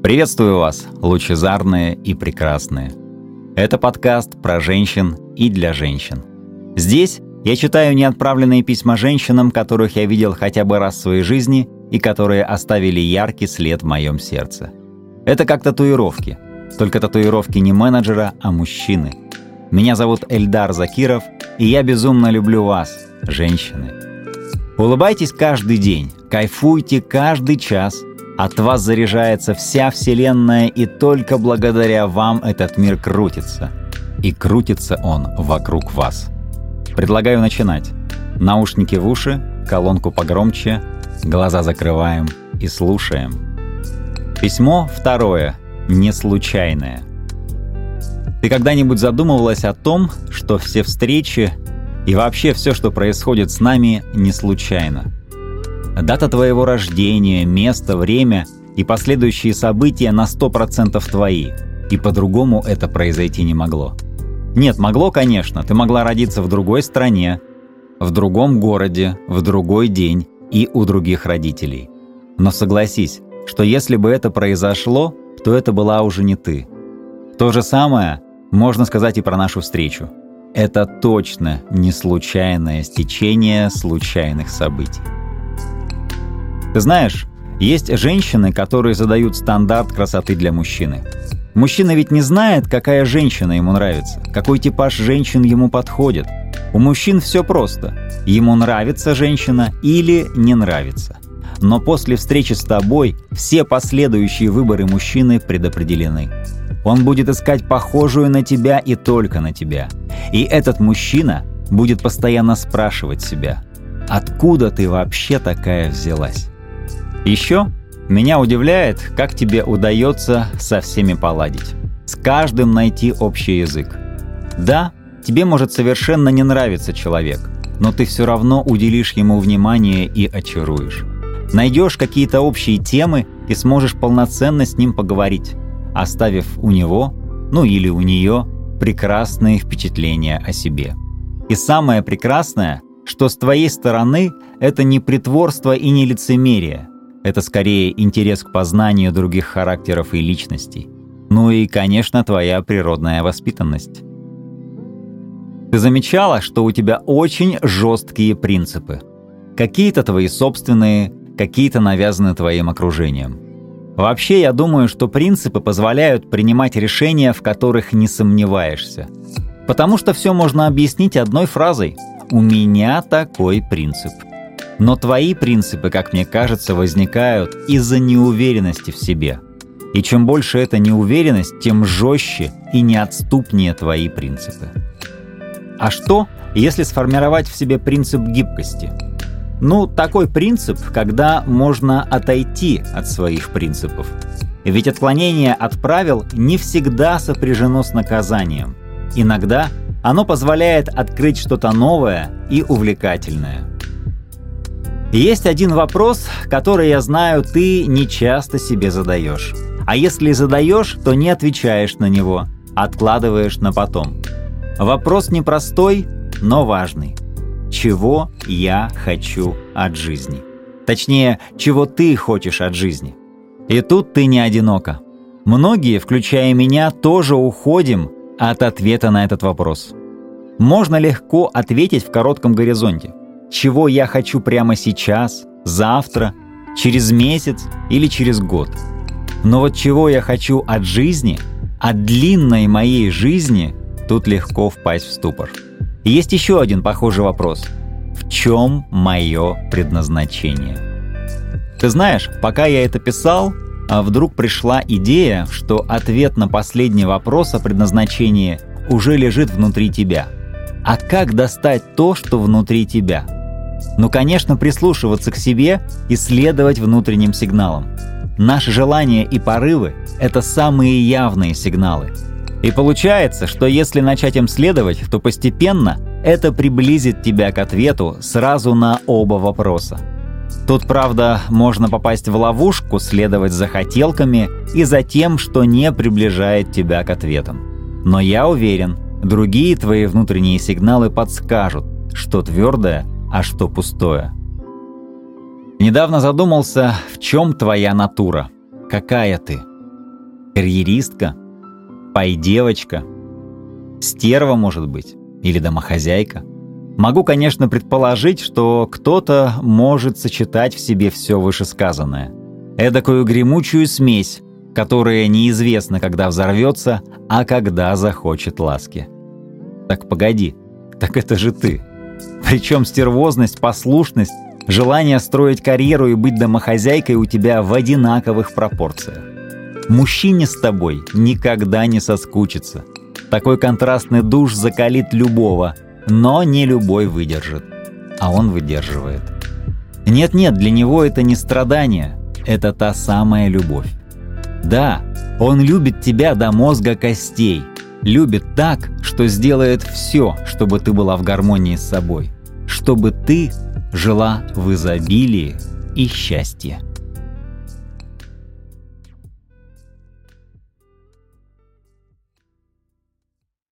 Приветствую вас, лучезарные и прекрасные. Это подкаст про женщин и для женщин. Здесь я читаю неотправленные письма женщинам, которых я видел хотя бы раз в своей жизни и которые оставили яркий след в моем сердце. Это как татуировки. Только татуировки не менеджера, а мужчины. Меня зовут Эльдар Закиров, и я безумно люблю вас, женщины. Улыбайтесь каждый день, кайфуйте каждый час. От вас заряжается вся Вселенная, и только благодаря вам этот мир крутится. И крутится он вокруг вас. Предлагаю начинать. Наушники в уши, колонку погромче, глаза закрываем и слушаем. Письмо второе, не случайное. Ты когда-нибудь задумывалась о том, что все встречи и вообще все, что происходит с нами, не случайно. Дата твоего рождения, место, время и последующие события на 100% твои, и по-другому это произойти не могло. Нет, могло, конечно, ты могла родиться в другой стране, в другом городе, в другой день и у других родителей. Но согласись, что если бы это произошло, то это была уже не ты. То же самое можно сказать и про нашу встречу. Это точно не случайное стечение случайных событий. Ты знаешь, есть женщины, которые задают стандарт красоты для мужчины. Мужчина ведь не знает, какая женщина ему нравится, какой типаж женщин ему подходит. У мужчин все просто. Ему нравится женщина или не нравится. Но после встречи с тобой все последующие выборы мужчины предопределены. Он будет искать похожую на тебя и только на тебя. И этот мужчина будет постоянно спрашивать себя, откуда ты вообще такая взялась? Еще меня удивляет, как тебе удается со всеми поладить. С каждым найти общий язык. Да, тебе может совершенно не нравиться человек, но ты все равно уделишь ему внимание и очаруешь. Найдешь какие-то общие темы и сможешь полноценно с ним поговорить оставив у него, ну или у нее, прекрасные впечатления о себе. И самое прекрасное, что с твоей стороны это не притворство и не лицемерие, это скорее интерес к познанию других характеров и личностей. Ну и, конечно, твоя природная воспитанность. Ты замечала, что у тебя очень жесткие принципы. Какие-то твои собственные, какие-то навязаны твоим окружением. Вообще, я думаю, что принципы позволяют принимать решения, в которых не сомневаешься. Потому что все можно объяснить одной фразой «У меня такой принцип». Но твои принципы, как мне кажется, возникают из-за неуверенности в себе. И чем больше эта неуверенность, тем жестче и неотступнее твои принципы. А что, если сформировать в себе принцип гибкости – ну, такой принцип, когда можно отойти от своих принципов. Ведь отклонение от правил не всегда сопряжено с наказанием. Иногда оно позволяет открыть что-то новое и увлекательное. Есть один вопрос, который, я знаю, ты не часто себе задаешь. А если задаешь, то не отвечаешь на него, откладываешь на потом. Вопрос непростой, но важный чего я хочу от жизни. Точнее, чего ты хочешь от жизни. И тут ты не одинока. Многие, включая меня, тоже уходим от ответа на этот вопрос. Можно легко ответить в коротком горизонте. Чего я хочу прямо сейчас, завтра, через месяц или через год. Но вот чего я хочу от жизни, от длинной моей жизни, тут легко впасть в ступор есть еще один похожий вопрос. В чем мое предназначение? Ты знаешь, пока я это писал, а вдруг пришла идея, что ответ на последний вопрос о предназначении уже лежит внутри тебя. А как достать то, что внутри тебя? Ну, конечно, прислушиваться к себе и следовать внутренним сигналам. Наши желания и порывы – это самые явные сигналы – и получается, что если начать им следовать, то постепенно это приблизит тебя к ответу сразу на оба вопроса. Тут, правда, можно попасть в ловушку, следовать за хотелками и за тем, что не приближает тебя к ответам. Но я уверен, другие твои внутренние сигналы подскажут, что твердое, а что пустое. Недавно задумался, в чем твоя натура, какая ты – Карьеристка? Пай-девочка? Стерва, может быть? Или домохозяйка? Могу, конечно, предположить, что кто-то может сочетать в себе все вышесказанное. Эдакую гремучую смесь, которая неизвестно, когда взорвется, а когда захочет ласки. Так погоди, так это же ты. Причем стервозность, послушность, желание строить карьеру и быть домохозяйкой у тебя в одинаковых пропорциях. Мужчине с тобой никогда не соскучится. Такой контрастный душ закалит любого – но не любой выдержит. А он выдерживает. Нет-нет, для него это не страдание, это та самая любовь. Да, он любит тебя до мозга костей, любит так, что сделает все, чтобы ты была в гармонии с собой, чтобы ты жила в изобилии и счастье.